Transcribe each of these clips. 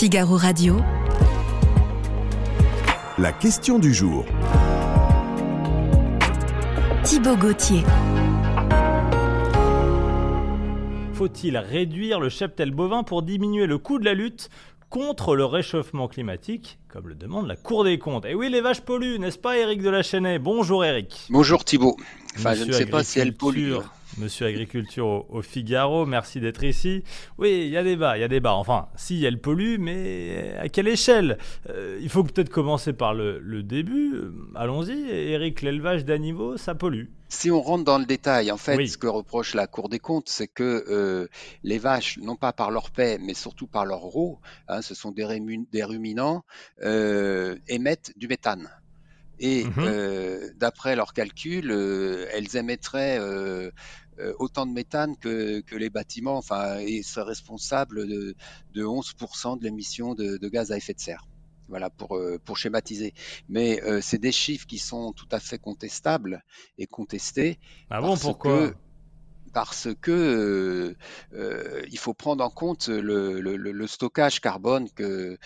Figaro Radio. La question du jour. Thibaut Gauthier. Faut-il réduire le cheptel bovin pour diminuer le coût de la lutte contre le réchauffement climatique, comme le demande la Cour des comptes? Et oui, les vaches polluent, n'est-ce pas, Éric de la Chênaie Bonjour, Éric. Bonjour, Thibaut. Enfin, Monsieur je ne sais pas si elle pollue. Agriculture, Monsieur Agriculture au, au Figaro, merci d'être ici. Oui, il y a débat, il y a débat. Enfin, si elle pollue, mais à quelle échelle? Euh, Il faut peut-être commencer par le, le début. Euh, Allons-y, Éric, l'élevage d'animaux, ça pollue. Si on rentre dans le détail, en fait, Oui. ce que reproche la Cour des comptes, c'est que euh, les vaches, non pas par leur paix, mais surtout par leur roue, hein, ce sont des, des ruminants, euh, émettent du méthane. Et Mhm. euh, d'après leurs calculs, euh, elles émettraient euh, euh, autant de méthane que, que les bâtiments, enfin, et seraient responsables de, de 11% de l'émission de, de gaz à effet de serre. Voilà pour, euh, pour schématiser. Mais euh, c'est des chiffres qui sont tout à fait contestables et contestés Ah bon, Parce pourquoi? que- parce que euh, euh, il faut prendre en compte le, le- le- le stockage carbone que,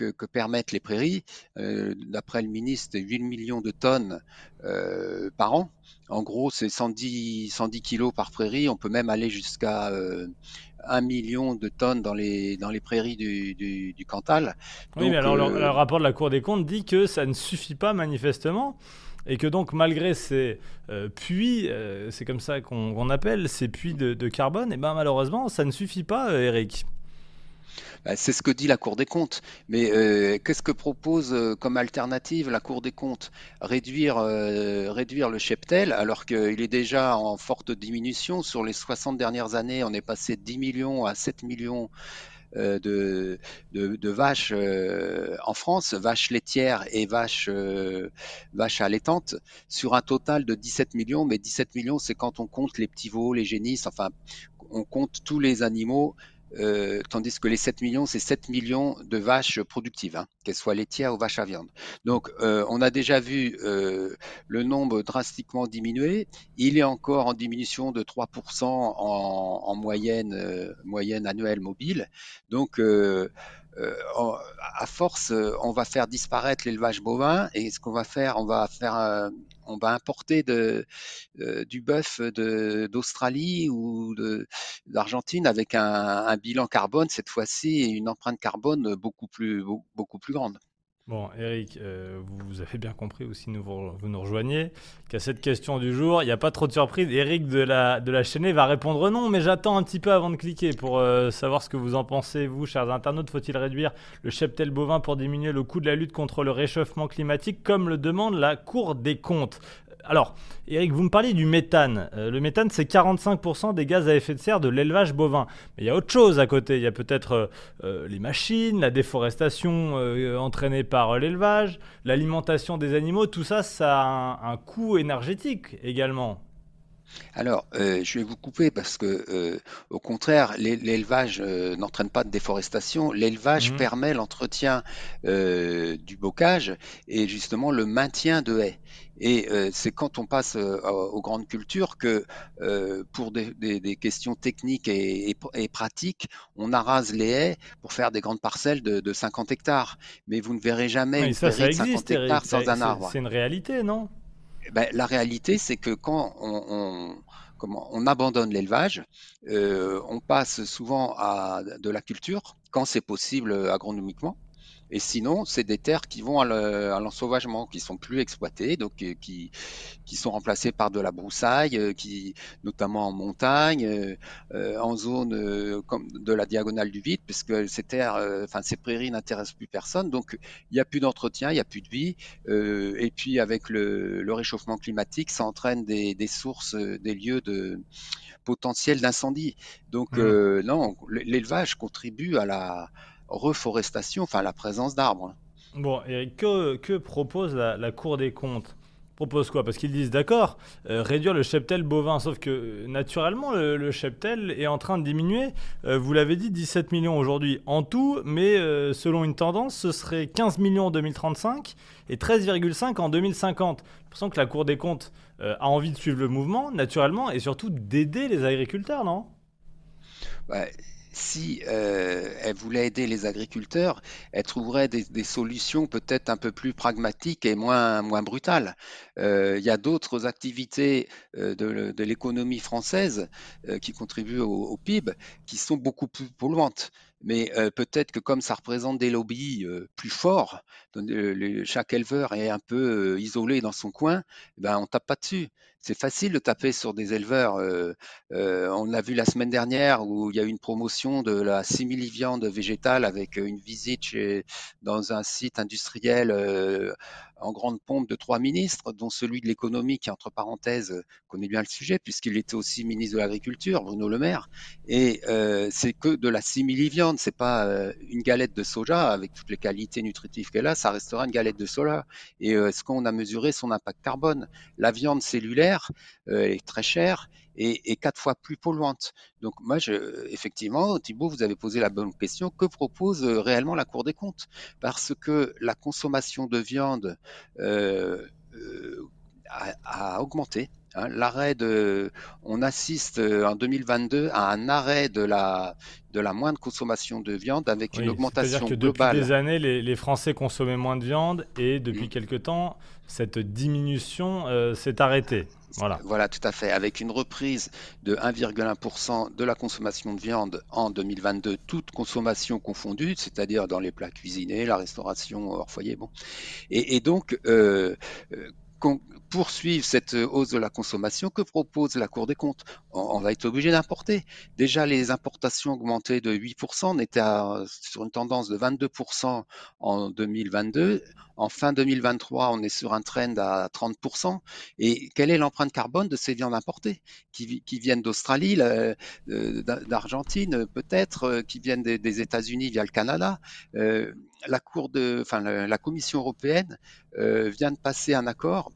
que, que permettent les prairies. Euh, D'après le ministre, c'est 8 millions de tonnes euh, par an. En gros, c'est 110, 110 kilos par prairie. On peut même aller jusqu'à euh, 1 million de tonnes dans les, dans les prairies du, du, du Cantal. Oui, Donc, mais alors le, euh, le rapport de la Cour des comptes dit que ça ne suffit pas manifestement et que donc malgré ces puits, c'est comme ça qu'on appelle ces puits de, de carbone, et ben malheureusement ça ne suffit pas, Eric. Bah, C'est ce que dit la Cour des comptes. Mais euh, qu'est-ce que propose euh, comme alternative la Cour des comptes? Réduire, euh, réduire le cheptel alors qu'il est déjà en forte diminution. Sur les 60 dernières années, on est passé de 10 millions à 7 millions de, vaches en France, vaches laitières et vaches, vaches allaitantes, sur un total de 17 millions. Mais 17 millions, c'est quand on compte les petits veaux, les génisses, enfin, on compte tous les animaux euh, tandis que les 7 millions, c'est 7 millions de vaches productives, hein, qu'elles soient laitières ou vaches à viande. Donc, euh, on a déjà vu euh, le nombre drastiquement diminuer. Il est encore en diminution de 3% en, en moyenne, annuelle mobile. Donc, à force, on va faire disparaître l'élevage bovin et ce qu'on va faire, on va faire, on va importer euh, du bœuf d'Australie ou d'Argentine avec un, bilan carbone cette fois-ci et une empreinte carbone beaucoup plus grande. Bon, Eric, euh, vous avez bien compris aussi, nous vous, nous rejoignez, qu'à cette question du jour, il n'y a pas trop de surprise. Eric de la, de la Chênaie va répondre non, mais j'attends un petit peu avant de cliquer pour euh, savoir ce que vous en pensez, vous, chers internautes. Faut-il réduire le cheptel bovin pour diminuer le coût de la lutte contre le réchauffement climatique, comme le demande la Cour des comptes? Alors, Eric, vous me parliez du méthane. Euh, le méthane, c'est 45% des gaz à effet de serre de l'élevage bovin. Mais il y a autre chose à côté. Il y a peut-être euh, euh, les machines, la déforestation entraînée par l'élevage, l'alimentation des animaux. Tout ça, ça a un coût énergétique également. Alors, euh, je vais vous couper parce que, euh, au contraire, l'é- l'élevage euh, n'entraîne pas de déforestation. L'élevage Mhm. permet l'entretien euh, du bocage et justement le maintien de haies. Et euh, c'est quand on passe euh, aux grandes cultures que, euh, pour des, des- des questions techniques et, et- et pratiques, on arrase les haies pour faire des grandes parcelles de, de 50 hectares. Mais vous ne verrez jamais une ça, de 50 existe, Eric. hectares Ça- sans un c'est- arbre. C'est une réalité, non? Ben, la réalité, c'est que quand on, abandonne l'élevage, euh, on passe souvent à de la culture, quand c'est possible euh, agronomiquement. Et sinon, c'est des terres qui vont à le- à l'ensauvagement, qui sont plus exploitées, donc euh, qui, qui sont remplacées par de la broussaille, euh, qui, notamment en montagne, euh, euh, en zone euh, comme de la diagonale du vide, puisque ces terres, euh, enfin ces prairies n'intéressent plus personne. Donc il n'y a plus d'entretien, il n'y a plus de vie. Euh, et puis avec le, le réchauffement climatique, ça entraîne des, des sources, des lieux de potentiel d'incendie. Donc euh, non, l'élevage contribue à la reforestation, enfin la présence d'arbres. Bon, Eric, que, que propose la, la Cour des comptes? Propose quoi? Parce qu'ils disent d'accord, euh, réduire le cheptel bovin, sauf que euh, naturellement le, le cheptel est en train de diminuer. Euh, vous l'avez dit, 17 millions aujourd'hui en tout, mais euh, selon une tendance, ce serait 15 millions en 2035 et 13,5 en 2050. J'ai l'impression que la Cour des comptes a envie de suivre le mouvement, naturellement, et surtout d'aider les agriculteurs, non? Ouais, si elle voulait aider les agriculteurs, elle trouverait des, solutions peut-être un peu plus pragmatiques et moins, moins brutales. il y a d'autres activités de, l'économie française qui contribuent au, PIB qui sont beaucoup plus polluantes mais peut-être que comme ça représente des lobbies plus forts, chaque éleveur est un peu isolé dans son coin, eh ben on tape pas dessus. C'est facile de taper sur des éleveurs. on l'a vu la semaine dernière où il y a eu une promotion de la simili-viande végétale avec une visite dans un site industriel en grande pompe de trois ministres, dont celui de l'économie qui, entre parenthèses, connaît bien le sujet, puisqu'il était aussi ministre de l'Agriculture, Bruno Le Maire. Et euh, c'est que de la simili-viande, c'est pas euh, une galette de soja avec toutes les qualités nutritives qu'elle a, ça restera une galette de soja. Et euh, est-ce qu'on a mesuré son impact carbone La viande cellulaire est très chère et, quatre fois plus polluante. Donc moi, effectivement, Thibault, vous avez posé la bonne question. Que propose euh, réellement la Cour des comptes? Parce que la consommation de viande euh, euh, a, augmenté. Hein. L'arrêt de, on assiste en 2022 à un arrêt de la de la moindre consommation de viande avec une augmentation C'est-à-dire que globale. Depuis des années, les, Français consommaient moins de viande et depuis mmh. quelques temps, cette diminution s'est arrêtée. Voilà. Voilà, tout à fait. Avec une reprise de 1,1% de la consommation de viande en 2022, toute consommation confondue, c'est-à-dire dans les plats cuisinés, la restauration hors foyer. Bon. Et, donc, euh, euh poursuivre cette hausse de la consommation, que propose la Cour des comptes on, va être obligé d'importer. Déjà, les importations augmentaient de 8%, on était sur une tendance de 22% en 2022. En fin 2023, on est sur un trend à 30%. Et quelle est l'empreinte carbone de ces viandes importées qui, viennent d'Australie, euh, d'Argentine peut-être, euh, qui viennent des, États-Unis via le Canada euh, la, cour de, enfin, la, Commission européenne vient de passer un accord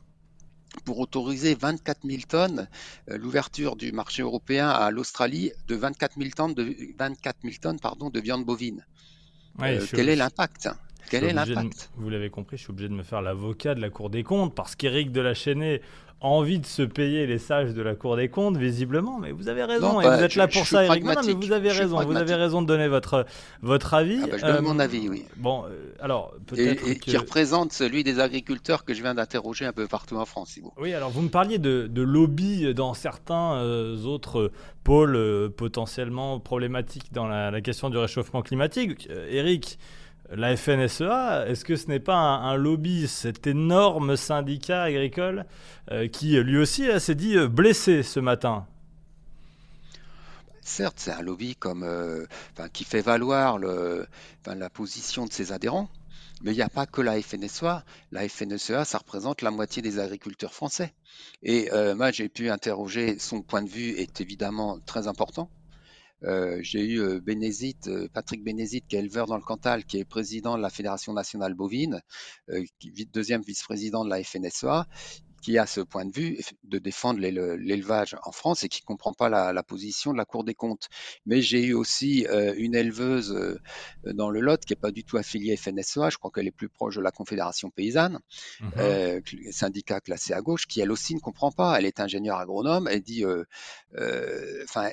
pour autoriser 24 000 tonnes, euh, l'ouverture du marché européen à l'Australie de 24 000 tonnes de, 24 000 tonnes, pardon, de viande bovine. Euh, quel est l'impact? Quel est l'impact Vous l'avez compris, je suis obligé de me faire l'avocat de la Cour des comptes parce qu'Éric de la Chaînée envie de se payer les sages de la Cour des comptes, visiblement. Mais vous avez raison, et vous êtes là pour ça, Eric. Non, mais vous avez raison, vous avez raison de donner votre, votre avis. Ah bah, je donne mon euh, avis, oui. Bon, euh, alors peut-être. Et, qui représente celui des agriculteurs que je viens d'interroger un peu partout en France, Oui, alors vous me parliez de, de lobby dans certains euh, autres pôles potentiellement problématiques dans la, la, question du réchauffement climatique. Eric, la FNSEA, est-ce que ce n'est pas un, lobby, cet énorme syndicat agricole euh, qui lui aussi s'est dit euh, blessé ce matin? Certes, c'est un lobby comme, euh, qui fait valoir la position de ses adhérents, mais il n'y a pas que la FNSEA. La FNSEA, ça représente la moitié des agriculteurs français. Et moi, j'ai pu interroger, son point de vue est évidemment très important. Euh, j'ai eu euh, euh, Patrick Bénézite, qui est éleveur dans le Cantal, qui est président de la Fédération nationale bovine, deuxième vice-président de la FNSEA, qui a ce point de vue de défendre l'élevage en France et qui ne comprend pas la, position de la Cour des comptes. Mais j'ai eu aussi une éleveuse dans le Lot qui n'est pas du tout affiliée FNSEA, je crois qu'elle est plus proche de la Confédération paysanne, mmh syndicat classé à gauche, qui elle aussi ne comprend pas. Elle est ingénieure agronome, elle dit, enfin,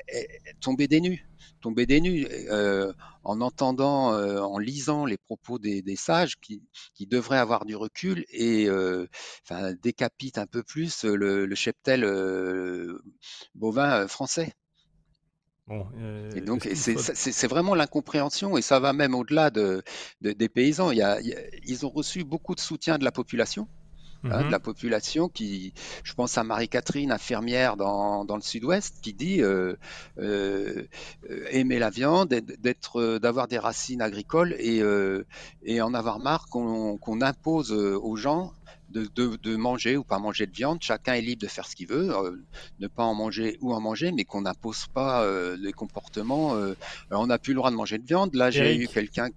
tomber des nues tomber des nues euh, en entendant, euh, en lisant les propos des, sages qui, devraient avoir du recul et euh, enfin, décapitent un peu plus le, cheptel bovin français. Bon, et donc, c'est vraiment l'incompréhension, et ça va même au-delà de, des paysans. ils ont reçu beaucoup de soutien de la population, Hein, de mmh la population qui, je pense à Marie-Catherine, infirmière dans, dans le sud-ouest, qui dit euh, euh, aimer la viande, d'être, euh, d'avoir des racines agricoles et, euh, et en avoir marre qu'on, qu'on impose aux gens de, de, de, manger ou pas manger de viande. Chacun est libre de faire ce qu'il veut, ne pas en manger ou en manger, mais qu'on n'impose pas les comportements. on n'a plus le droit de manger de viande. Là, j'ai eu quelqu'un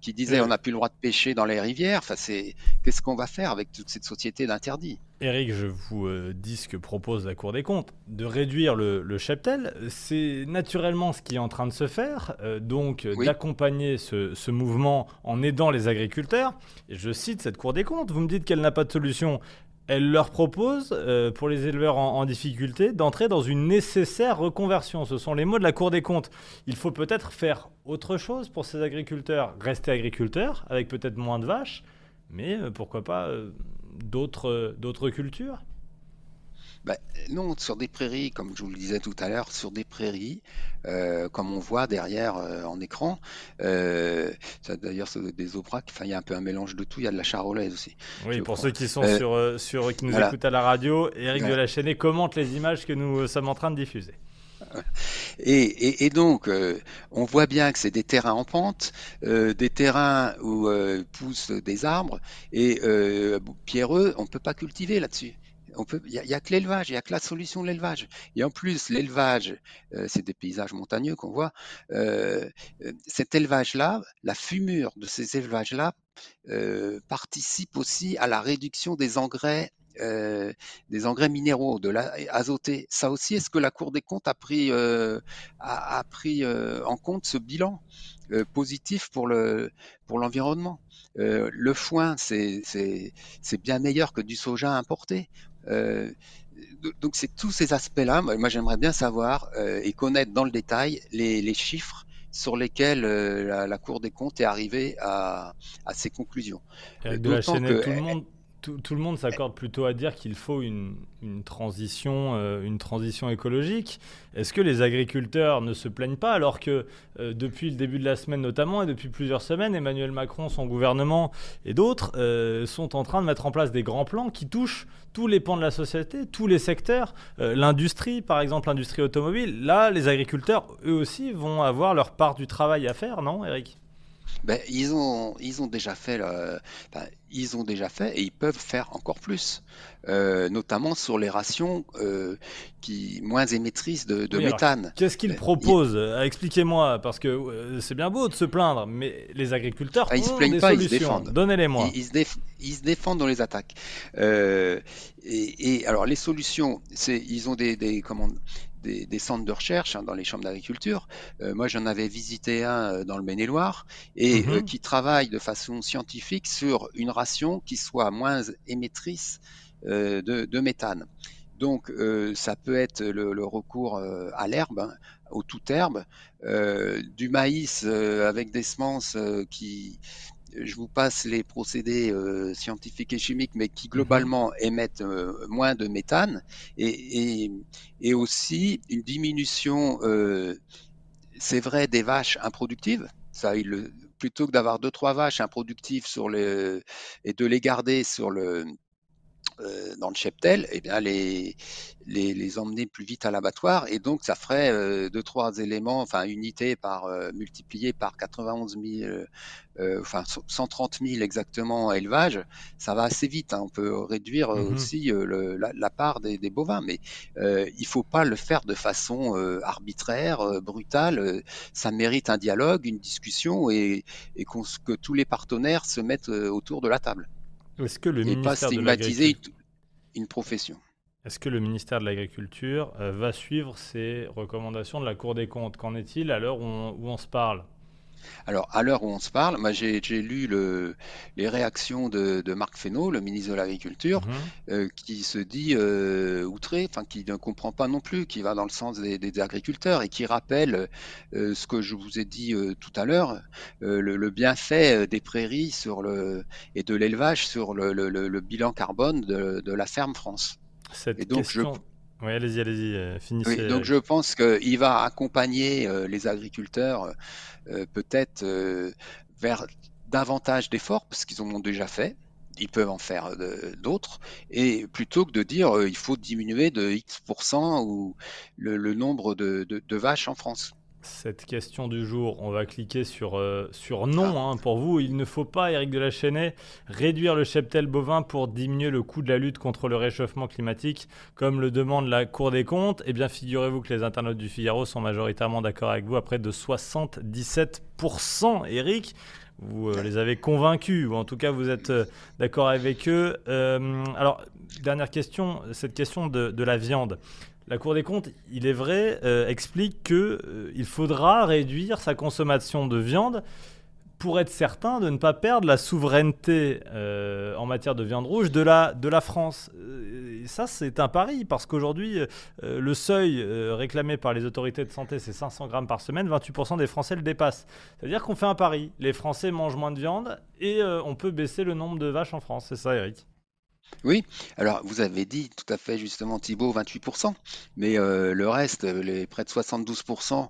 qui disait on n'a plus le droit de pêcher dans les rivières. Enfin, c'est qu'est-ce qu'on va faire avec toute cette société d'interdits? Eric, je vous euh, dis ce que propose la Cour des comptes, de réduire le, cheptel. C'est naturellement ce qui est en train de se faire, euh, donc d'accompagner ce, ce, mouvement en aidant les agriculteurs. Je cite cette Cour des comptes, vous me dites qu'elle n'a pas de solution. Elle leur propose, euh, pour les éleveurs en, difficulté, d'entrer dans une nécessaire reconversion. Ce sont les mots de la Cour des comptes. Il faut peut-être faire autre chose pour ces agriculteurs, rester agriculteurs, avec peut-être moins de vaches, mais euh, pourquoi pas euh, d'autres cultures bah, non, sur des prairies, comme je vous le disais tout à l'heure, sur des prairies, euh, comme on voit derrière euh, en écran, euh, d'ailleurs c'est des aubracs, enfin il y a un peu un mélange de tout, il y a de la charolaise aussi. Oui, pour ceux qui sont sur, sur, qui nous écoutent à la radio, Eric de la Chaînée commente les images que nous sommes en train de diffuser. Et, donc, on voit bien que c'est des terrains en pente, des terrains où poussent des arbres, et pierreux, on ne peut pas cultiver là-dessus il n'y a, que l'élevage, il n'y a que la solution de l'élevage. Et en plus, l'élevage, euh, c'est des paysages montagneux qu'on voit. Euh, euh, cet élevage-là, la fumure de ces élevages-là participe aussi à la réduction des engrais des engrais minéraux, de l'azoté. Ça aussi, est-ce que la Cour des comptes a pris, a, pris en compte ce bilan positif pour le pour l'environnement? Le foin, c'est bien meilleur que du soja importé. Euh, donc c'est tous ces aspects-là. Moi, j'aimerais bien savoir euh, et connaître dans le détail les, chiffres sur lesquels euh, la, Cour des comptes est arrivée à, à ses conclusions. de la chaîne, tout le monde tout, le monde s'accorde plutôt à dire qu'il faut une, transition, euh, une transition écologique. Est-ce que les agriculteurs ne se plaignent pas alors que euh, depuis le début de la semaine notamment et depuis plusieurs semaines, Emmanuel Macron, son gouvernement et d'autres euh, sont en train de mettre en place des grands plans qui touchent tous les pans de la société, tous les secteurs, l'industrie par exemple, l'industrie automobile. Là, les agriculteurs, eux aussi, vont avoir leur part du travail à faire, non, Eric ben, ils ont ils ont déjà fait ils ont déjà fait et ils peuvent faire encore plus, euh, notamment sur les rations euh, qui moins émettrices de, méthane. Qu'est-ce qu'ils ben, proposent? Expliquez-moi parce que c'est bien beau de se plaindre, mais les agriculteurs ah, ils se plaignent pas, Ils se défendent. Donnez-les-moi. Ils, se défendent dans les attaques. Euh, et, alors les solutions, c'est ils ont des, des comment des, centres de recherche hein, dans les chambres d'agriculture. Euh, moi, j'en avais visité un euh, dans le Maine-et-Loire et mhm. euh, qui travaille de façon scientifique sur une ration qui soit moins émettrice de, méthane. Donc, ça peut être le, recours à l'herbe, hein, au tout herbe, du maïs avec des semences qui je vous passe les procédés euh, scientifiques et chimiques, mais qui mhm. globalement émettent euh, moins de méthane, et, et, aussi une diminution, euh, c'est vrai, des vaches improductives. Ça, il, plutôt que d'avoir deux trois vaches improductives sur les, et de les garder sur le euh, dans le cheptel, eh bien les, les, les, emmener plus vite à l'abattoir et donc ça ferait euh, deux trois éléments, enfin unités par euh, multiplié par 91 000, euh, enfin 130 000 exactement élevage, ça va assez vite. Hein. On peut réduire mmh aussi le, la, la, part des, des bovins, mais il faut pas le faire de façon arbitraire, brutale. ça mérite un dialogue, une discussion et, et que tous les partenaires se mettent autour de la table. Est-ce que le et pas stigmatiser une profession. Est-ce que le ministère de l'Agriculture euh, va suivre ces recommandations de la Cour des comptes? Qu'en est-il à l'heure où, où on se parle? Alors, à l'heure où on se parle, moi j'ai lu le, les réactions de, Marc Fesneau, le ministre de l'Agriculture, mhm. euh, qui se dit euh, outré, enfin qui ne comprend pas non plus, qui va dans le sens des, agriculteurs et qui rappelle euh, ce que je vous ai dit tout à l'heure, le, bienfait des prairies sur le, et de l'élevage sur le, bilan carbone de, la ferme France. Cette et donc question... je oui, allez-y, allez-y, euh, finissez. donc je pense qu'il va accompagner euh, les agriculteurs euh, peut-être vers davantage d'efforts, parce qu'ils en ont déjà fait, ils peuvent en faire d'autres, et plutôt que de dire il faut diminuer de X% ou le, nombre de, vaches en France cette question du jour. On va cliquer sur, euh, sur non ah. hein, pour vous. Il ne faut pas, Eric de la Chênaie, réduire le cheptel bovin pour diminuer le coût de la lutte contre le réchauffement climatique, comme le demande la Cour des comptes. Eh bien, figurez-vous que les internautes du Figaro sont majoritairement d'accord avec vous à près de 77%. Eric, vous euh, les avez convaincus, ou en tout cas vous êtes euh, d'accord avec eux. alors, dernière question, cette question de la viande. La Cour des comptes, il est vrai, euh, explique qu'il euh, faudra réduire sa consommation de viande pour être certain de ne pas perdre la souveraineté euh, en matière de viande rouge de la, France. Euh, et ça, c'est un pari, parce qu'aujourd'hui, le seuil réclamé par les autorités de santé, c'est 500 grammes par semaine, 28% des Français le dépassent. C'est-à-dire qu'on fait un pari. Les Français mangent moins de viande et on peut baisser le nombre de vaches en France. C'est ça, Eric? Oui, alors vous avez dit tout à fait justement Thibault 28%, mais le reste, les près de 72%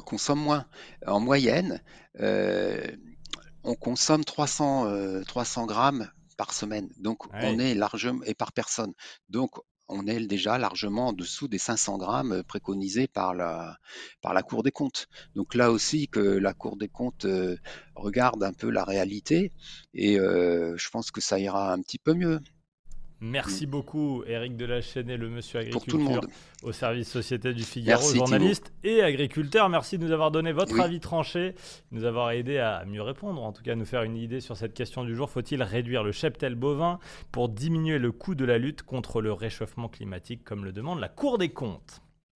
consomment moins. En moyenne, on consomme 300, 300 grammes par semaine, donc on est largement, et par personne. Donc on est déjà largement en dessous des 500 grammes préconisés par la, par la Cour des comptes. Donc là aussi que la Cour des comptes regarde un peu la réalité et je pense que ça ira un petit peu mieux. Merci beaucoup, Eric Delachaine, le monsieur agriculteur au service Société du Figaro, journaliste et agriculteur. Merci de nous avoir donné votre avis tranché, de nous avoir aidé à mieux répondre, en tout cas à nous faire une idée sur cette question du jour. Faut-il réduire le cheptel bovin pour diminuer le coût de la lutte contre le réchauffement climatique, comme le demande la Cour des comptes?